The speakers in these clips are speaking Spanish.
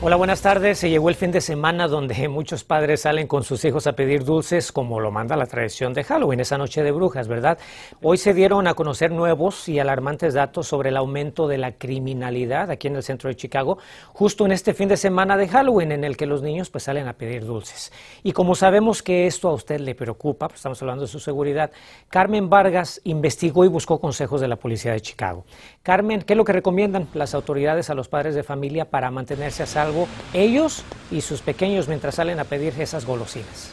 Hola, buenas tardes. Se llegó el fin de semana donde muchos padres salen con sus hijos a pedir dulces como lo manda la tradición de Halloween, esa noche de brujas, ¿verdad? Hoy se dieron a conocer nuevos y alarmantes datos sobre el aumento de la criminalidad aquí en el centro de Chicago, justo en este fin de semana de Halloween en el que los niños pues salen a pedir dulces. Y como sabemos que esto a usted le preocupa, pues estamos hablando de su seguridad, Carmen Vargas investigó y buscó consejos de la policía de Chicago. Carmen, ¿qué es lo que recomiendan las autoridades a los padres de familia para mantenerse a salvo ellos y sus pequeños mientras salen a pedir esas golosinas?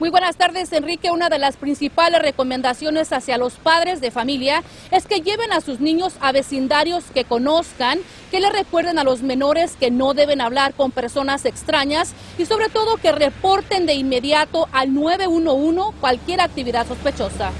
Muy buenas tardes, Enrique. Una de las principales recomendaciones hacia los padres de familia es que lleven a sus niños a vecindarios que conozcan, que le recuerden a los menores que no deben hablar con personas extrañas y sobre todo que reporten de inmediato al 911 cualquier actividad sospechosa.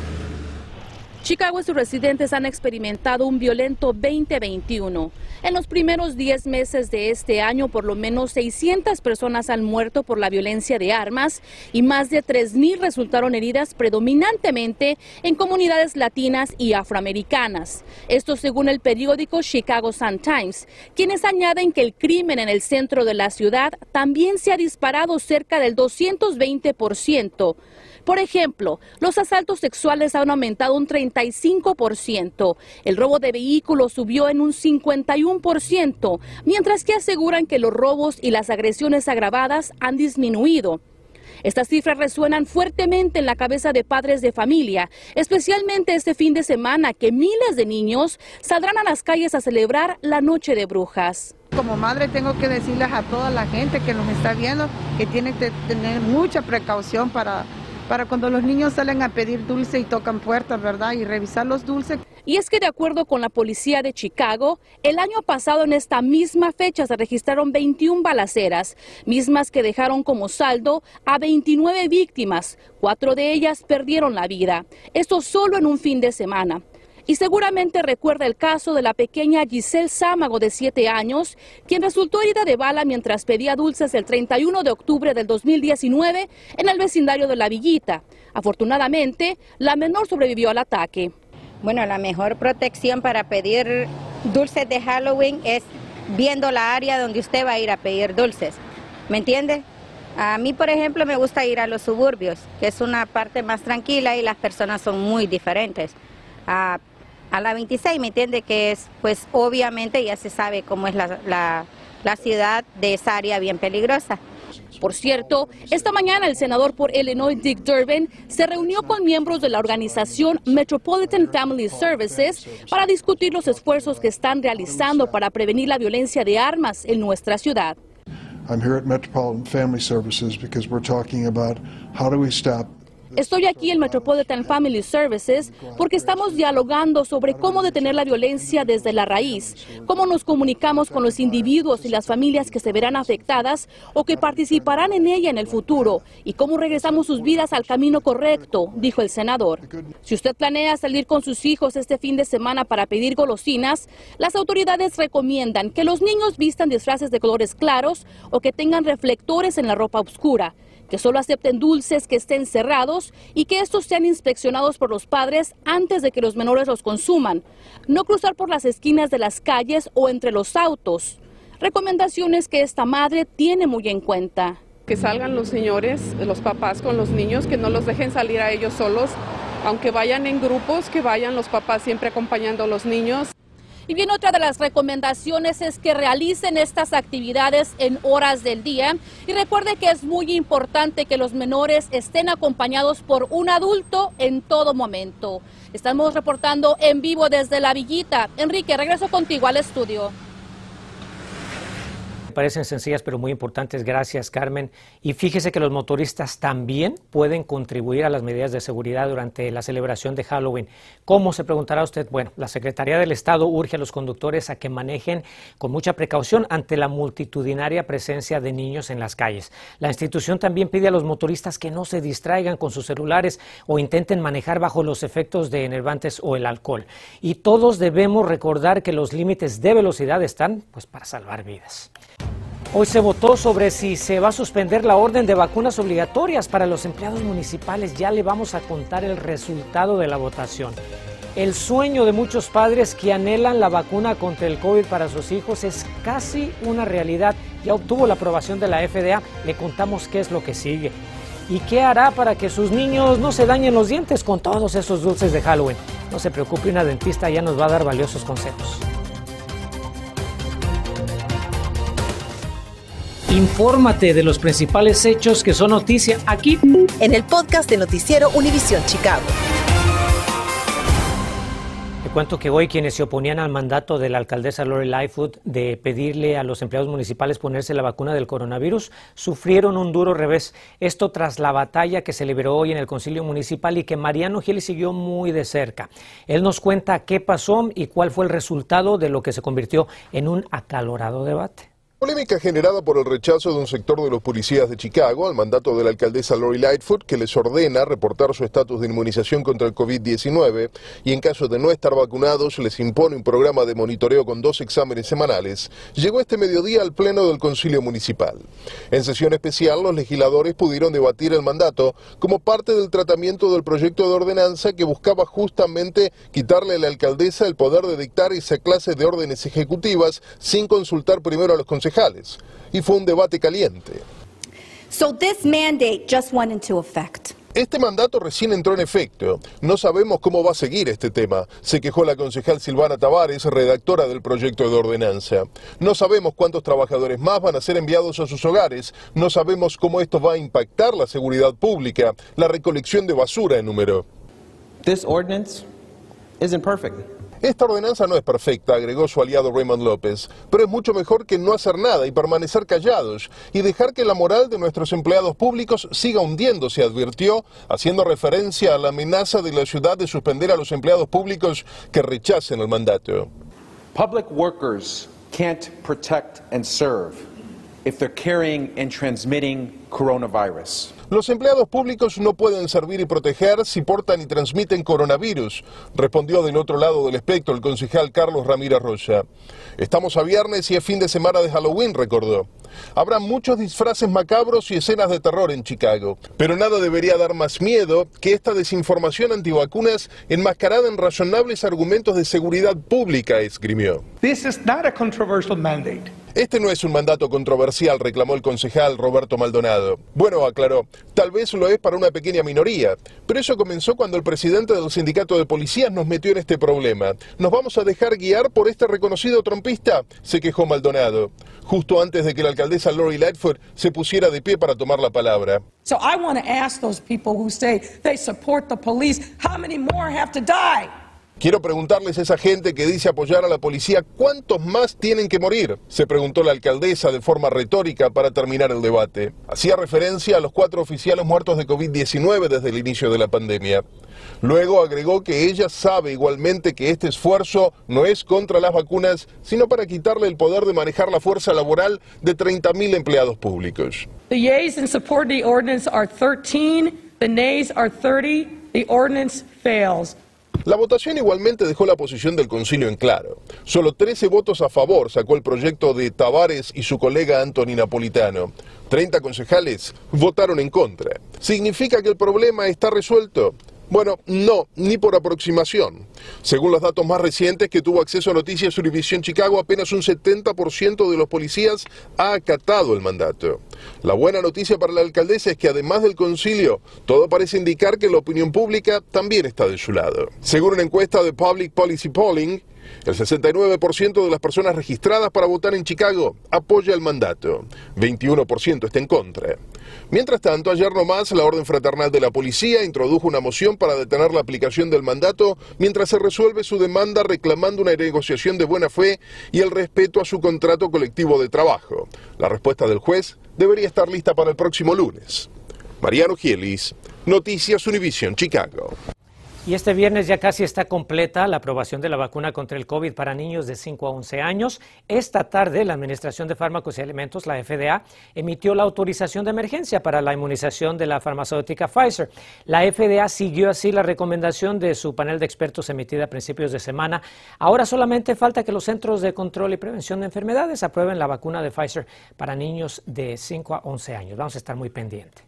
Chicago y sus residentes han experimentado un violento 2021. En los primeros 10 meses de este año, por lo menos 600 personas han muerto por la violencia de armas y más de 3.000 resultaron heridas predominantemente en comunidades latinas y afroamericanas. Esto según el periódico Chicago Sun-Times, quienes añaden que el crimen en el centro de la ciudad también se ha disparado cerca del 220%. Por ejemplo, los asaltos sexuales han aumentado un 35%, el robo de vehículos subió en un 51%, mientras que aseguran que los robos y las agresiones agravadas han disminuido. Estas cifras resuenan fuertemente en la cabeza de padres de familia, especialmente este fin de semana que miles de niños saldrán a las calles a celebrar la Noche de Brujas. Como madre tengo que decirles a toda la gente que nos está viendo que tienen que tener mucha precaución para para cuando los niños salen a pedir dulce y tocan puertas, ¿verdad? Y revisar los dulces. Y es que de acuerdo con la policía de Chicago, el año pasado en esta misma fecha se registraron 21 balaceras, mismas que dejaron como saldo a 29 víctimas. Cuatro de ellas perdieron la vida. Esto solo en un fin de semana. Y seguramente recuerda el caso de la pequeña Giselle Sámago de 7 años, quien resultó herida de bala mientras pedía dulces el 31 de octubre del 2019 en el vecindario de La Villita. Afortunadamente, la menor sobrevivió al ataque. Bueno, la mejor protección para pedir dulces de Halloween es viendo la área donde usted va a ir a pedir dulces. ¿Me entiende? A mí, por ejemplo, me gusta ir a los suburbios, que es una parte más tranquila y las personas son muy diferentes. A, a la 26, ¿me entiende? Que es, pues obviamente ya se sabe cómo es la, la, la ciudad de esa área bien peligrosa. Por cierto, esta mañana el senador por Illinois, Dick Durbin, se reunió con miembros de la organización Metropolitan Family Services para discutir los esfuerzos que están realizando para prevenir la violencia de armas en nuestra ciudad. I'm here at Metropolitan Family Services because we're talking about how do we stop Estoy aquí en Metropolitan Family Services porque estamos dialogando sobre cómo detener la violencia desde la raíz, cómo nos comunicamos con los individuos y las familias que se verán afectadas o que participarán en ella en el futuro y cómo regresamos sus vidas al camino correcto, dijo el senador. Si usted planea salir con sus hijos este fin de semana para pedir golosinas, las autoridades recomiendan que los niños vistan disfraces de colores claros o que tengan reflectores en la ropa oscura que solo acepten dulces que estén cerrados y que estos sean inspeccionados por los padres antes de que los menores los consuman. No cruzar por las esquinas de las calles o entre los autos. Recomendaciones que esta madre tiene muy en cuenta. Que salgan los señores, los papás con los niños, que no los dejen salir a ellos solos, aunque vayan en grupos, que vayan los papás siempre acompañando a los niños. Y bien, otra de las recomendaciones es que realicen estas actividades en horas del día. Y recuerde que es muy importante que los menores estén acompañados por un adulto en todo momento. Estamos reportando en vivo desde la Villita. Enrique, regreso contigo al estudio. Parecen sencillas pero muy importantes. Gracias, Carmen. Y fíjese que los motoristas también pueden contribuir a las medidas de seguridad durante la celebración de Halloween. ¿Cómo se preguntará usted? Bueno, la Secretaría del Estado urge a los conductores a que manejen con mucha precaución ante la multitudinaria presencia de niños en las calles. La institución también pide a los motoristas que no se distraigan con sus celulares o intenten manejar bajo los efectos de enervantes o el alcohol. Y todos debemos recordar que los límites de velocidad están pues para salvar vidas. Hoy se votó sobre si se va a suspender la orden de vacunas obligatorias para los empleados municipales. Ya le vamos a contar el resultado de la votación. El sueño de muchos padres que anhelan la vacuna contra el COVID para sus hijos es casi una realidad. Ya obtuvo la aprobación de la FDA. Le contamos qué es lo que sigue. ¿Y qué hará para que sus niños no se dañen los dientes con todos esos dulces de Halloween? No se preocupe, una dentista ya nos va a dar valiosos consejos. Infórmate de los principales hechos que son noticia aquí en el podcast de Noticiero Univisión Chicago. Te cuento que hoy quienes se oponían al mandato de la alcaldesa Lori Lightfoot de pedirle a los empleados municipales ponerse la vacuna del coronavirus sufrieron un duro revés. Esto tras la batalla que se liberó hoy en el Concilio Municipal y que Mariano Gil siguió muy de cerca. Él nos cuenta qué pasó y cuál fue el resultado de lo que se convirtió en un acalorado debate. Polémica generada por el rechazo de un sector de los policías de Chicago al mandato de la alcaldesa Lori Lightfoot que les ordena reportar su estatus de inmunización contra el COVID-19 y en caso de no estar vacunados les impone un programa de monitoreo con dos exámenes semanales, llegó este mediodía al pleno del concilio municipal. En sesión especial los legisladores pudieron debatir el mandato como parte del tratamiento del proyecto de ordenanza que buscaba justamente quitarle a la alcaldesa el poder de dictar esa clase de órdenes ejecutivas sin consultar primero a los consejeros y fue un debate caliente. Este mandato recién entró en efecto. No sabemos cómo va a seguir este tema, se quejó la concejal Silvana Tavares, redactora del proyecto de ordenanza. No sabemos cuántos trabajadores más van a ser enviados a sus hogares, no sabemos cómo esto va a impactar la seguridad pública, la recolección de basura en número. This ordinance isn't perfect. Esta ordenanza no es perfecta, agregó su aliado Raymond López, pero es mucho mejor que no hacer nada y permanecer callados y dejar que la moral de nuestros empleados públicos siga hundiéndose, advirtió, haciendo referencia a la amenaza de la ciudad de suspender a los empleados públicos que rechacen el mandato. Public workers can't protect and serve if they're carrying and transmitting coronavirus. Los empleados públicos no pueden servir y proteger si portan y transmiten coronavirus, respondió del otro lado del espectro el concejal Carlos Ramírez Rocha. Estamos a viernes y es fin de semana de Halloween, recordó. Habrá muchos disfraces macabros y escenas de terror en Chicago, pero nada debería dar más miedo que esta desinformación antivacunas enmascarada en razonables argumentos de seguridad pública, escribió. This is not a controversial mandate. Este no es un mandato controversial, reclamó el concejal Roberto Maldonado. Bueno, aclaró, tal vez lo es para una pequeña minoría, pero eso comenzó cuando el presidente del sindicato de policías nos metió en este problema. ¿Nos vamos a dejar guiar por este reconocido trompista? se quejó Maldonado, justo antes de que la alcaldesa Lori Lightfoot se pusiera de pie para tomar la palabra. So I want to ask those people who say they support the police, how many more have to die? Quiero preguntarles a esa gente que dice apoyar a la policía, ¿cuántos más tienen que morir? Se preguntó la alcaldesa de forma retórica para terminar el debate. Hacía referencia a los cuatro oficiales muertos de COVID-19 desde el inicio de la pandemia. Luego agregó que ella sabe igualmente que este esfuerzo no es contra las vacunas, sino para quitarle el poder de manejar la fuerza laboral de 30.000 empleados públicos. The yeas in support of the ordinance are 13, the nays are 30. The ordinance fails. La votación igualmente dejó la posición del concilio en claro. Solo 13 votos a favor sacó el proyecto de Tavares y su colega Anthony Napolitano. 30 concejales votaron en contra. ¿Significa que el problema está resuelto? Bueno, no, ni por aproximación. Según los datos más recientes que tuvo acceso a Noticias Univision Chicago, apenas un 70% de los policías ha acatado el mandato. La buena noticia para la alcaldesa es que además del concilio, todo parece indicar que la opinión pública también está de su lado. Según una encuesta de Public Policy Polling, El 69% de las personas registradas para votar en Chicago apoya el mandato, 21% está en contra. Mientras tanto, ayer nomás la Orden Fraternal de la Policía introdujo una moción para detener la aplicación del mandato mientras se resuelve su demanda reclamando una negociación de buena fe y el respeto a su contrato colectivo de trabajo. La respuesta del juez debería estar lista para el próximo lunes. Mariano Gielis, Noticias Univision Chicago. Y este viernes ya casi está completa la aprobación de la vacuna contra el COVID para niños de 5 a 11 años. Esta tarde, la Administración de Fármacos y Alimentos, la FDA, emitió la autorización de emergencia para la inmunización de la farmacéutica Pfizer. La FDA siguió así la recomendación de su panel de expertos emitida a principios de semana. Ahora solamente falta que los Centros de Control y Prevención de Enfermedades aprueben la vacuna de Pfizer para niños de 5 a 11 años. Vamos a estar muy pendientes.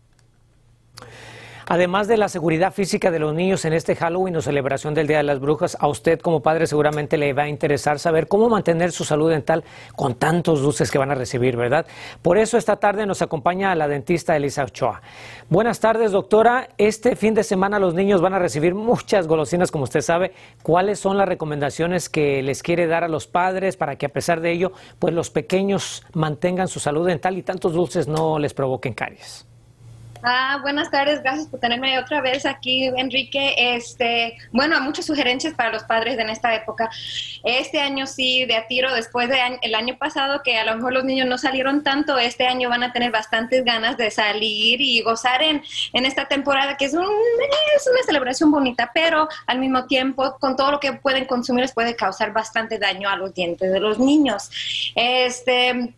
Además de la seguridad física de los niños en este Halloween o celebración del Día de las Brujas, a usted como padre seguramente le va a interesar saber cómo mantener su salud dental con tantos dulces que van a recibir, ¿verdad? Por eso esta tarde nos acompaña la dentista Elisa Ochoa. Buenas tardes, doctora. Este fin de semana los niños van a recibir muchas golosinas, como usted sabe. ¿Cuáles son las recomendaciones que les quiere dar a los padres para que a pesar de ello, pues los pequeños mantengan su salud dental y tantos dulces no les provoquen caries? Ah, buenas tardes, gracias por tenerme otra vez aquí, Enrique. Este, bueno, muchas sugerencias para los padres en esta época. Este año sí, de a tiro, después del el año pasado, que a lo mejor los niños no salieron tanto, este año van a tener bastantes ganas de salir y gozar en, en esta temporada, que es, un, es una celebración bonita, pero al mismo tiempo, con todo lo que pueden consumir, les puede causar bastante daño a los dientes de los niños. Este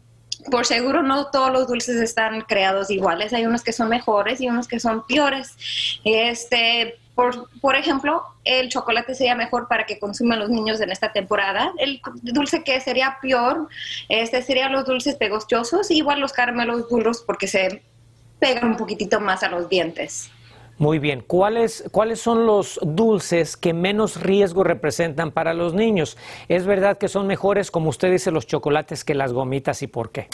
por seguro no todos los dulces están creados iguales, hay unos que son mejores y unos que son peores. Este, por, por, ejemplo, el chocolate sería mejor para que consuman los niños en esta temporada. El dulce que sería peor, este serían los dulces pegostosos, igual los caramelos duros porque se pegan un poquitito más a los dientes. Muy bien. ¿Cuáles, ¿Cuáles son los dulces que menos riesgo representan para los niños? ¿Es verdad que son mejores, como usted dice, los chocolates que las gomitas y por qué?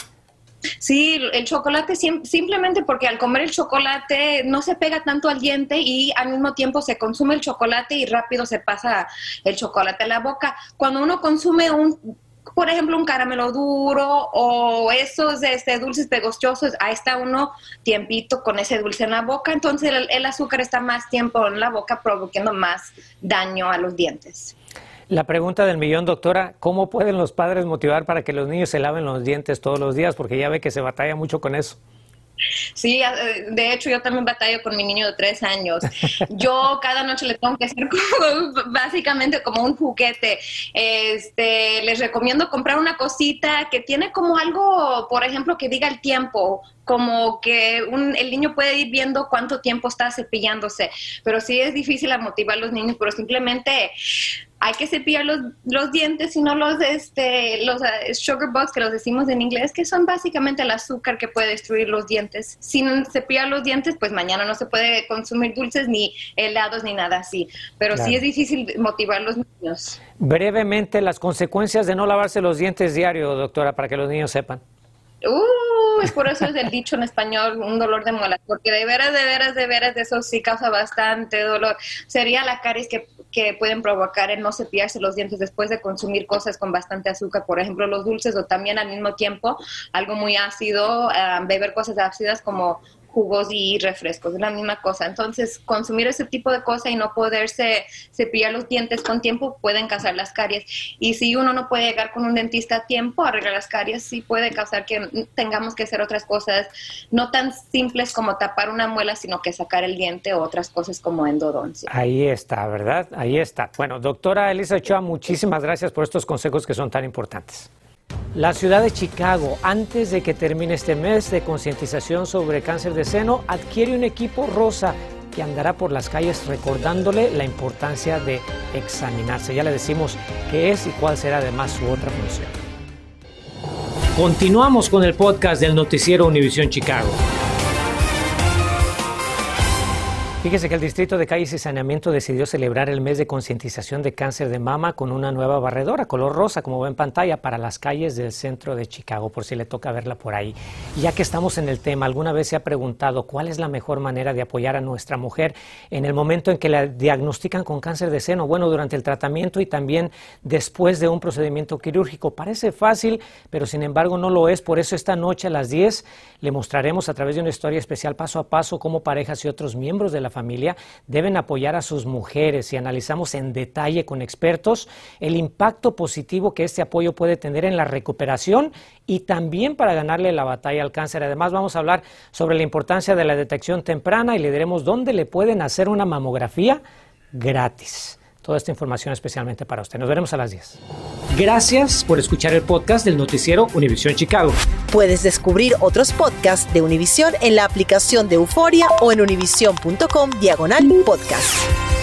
Sí, el chocolate simplemente porque al comer el chocolate no se pega tanto al diente y al mismo tiempo se consume el chocolate y rápido se pasa el chocolate a la boca. Cuando uno consume un por ejemplo, un caramelo duro o esos este, dulces pegostosos, ahí está uno tiempito con ese dulce en la boca, entonces el, azúcar está más tiempo en la boca provocando más daño a los dientes. La pregunta del millón, doctora, ¿cómo pueden los padres motivar para que los niños se laven los dientes todos los días? Porque ya ve que se batalla mucho con eso. Sí, eh, de hecho yo también batallo con mi niño de tres años. Yo cada noche le tengo que hacer básicamente como un juguete. Este, les recomiendo comprar una cosita que tiene como algo, por ejemplo, que diga el tiempo, como que el niño puede ir viendo cuánto tiempo está cepillándose, pero sí es difícil motivar a los niños, pero simplemente hay que cepillar los, los dientes y no los, este, los uh, sugar bugs que los decimos en inglés, que son básicamente el azúcar que puede destruir los dientes. Sin cepillar los dientes, pues mañana no se puede consumir dulces ni helados ni nada así. Pero sí es difícil motivar a los niños. Brevemente, las consecuencias de no lavarse los dientes diario, doctora, para que los niños sepan. Uh, es por eso es el dicho en español, un dolor de muelas, porque de veras, de veras, de veras, de eso sí causa bastante dolor. Sería la caries que, que pueden provocar el no cepillarse los dientes después de consumir cosas con bastante azúcar, por ejemplo los dulces, o también al mismo tiempo algo muy ácido, ah, beber cosas ácidas como jugos y refrescos, es la misma cosa. Entonces, consumir ese tipo de cosas y no poderse cepillar los dientes con tiempo pueden causar las caries. Y si uno no puede llegar con un dentista a tiempo arreglar las caries, sí puede causar que tengamos que hacer otras cosas no tan simples como tapar una muela, sino que sacar el diente o otras cosas como endodoncia. Ahí está, ¿verdad? Ahí está. Bueno, doctora Elisa Ochoa, muchísimas gracias por estos consejos que son tan importantes. La ciudad de Chicago, antes de que termine este mes de concientización sobre cáncer de seno, adquiere un equipo rosa que andará por las calles recordándole la importancia de examinarse. Ya le decimos qué es y cuál será además su otra función. Continuamos con el podcast del noticiero Univisión Chicago. Fíjese que el Distrito de Calles y Saneamiento decidió celebrar el mes de concientización de cáncer de mama con una nueva barredora color rosa, como ve en pantalla, para las calles del centro de Chicago, por si le toca verla por ahí. ya que estamos en el tema, ¿alguna vez se ha preguntado cuál es la mejor manera de apoyar a nuestra mujer en el momento en que la diagnostican con cáncer de seno? Bueno, durante el tratamiento y también después de un procedimiento quirúrgico. Parece fácil, pero sin embargo no lo es. Por eso esta noche a las 10 le mostraremos a través de una historia especial paso a paso cómo parejas y otros miembros de la familia deben apoyar a sus mujeres y analizamos en detalle con expertos el impacto positivo que este apoyo puede tener en la recuperación y también para ganarle la batalla al cáncer. Además vamos a hablar sobre la importancia de la detección temprana y le diremos dónde le pueden hacer una mamografía gratis toda esta información especialmente para usted. Nos veremos a las 10. Gracias por escuchar el podcast del noticiero Univisión Chicago. Puedes descubrir otros podcasts de Univisión en la aplicación de Euforia o en univision.com diagonal podcast.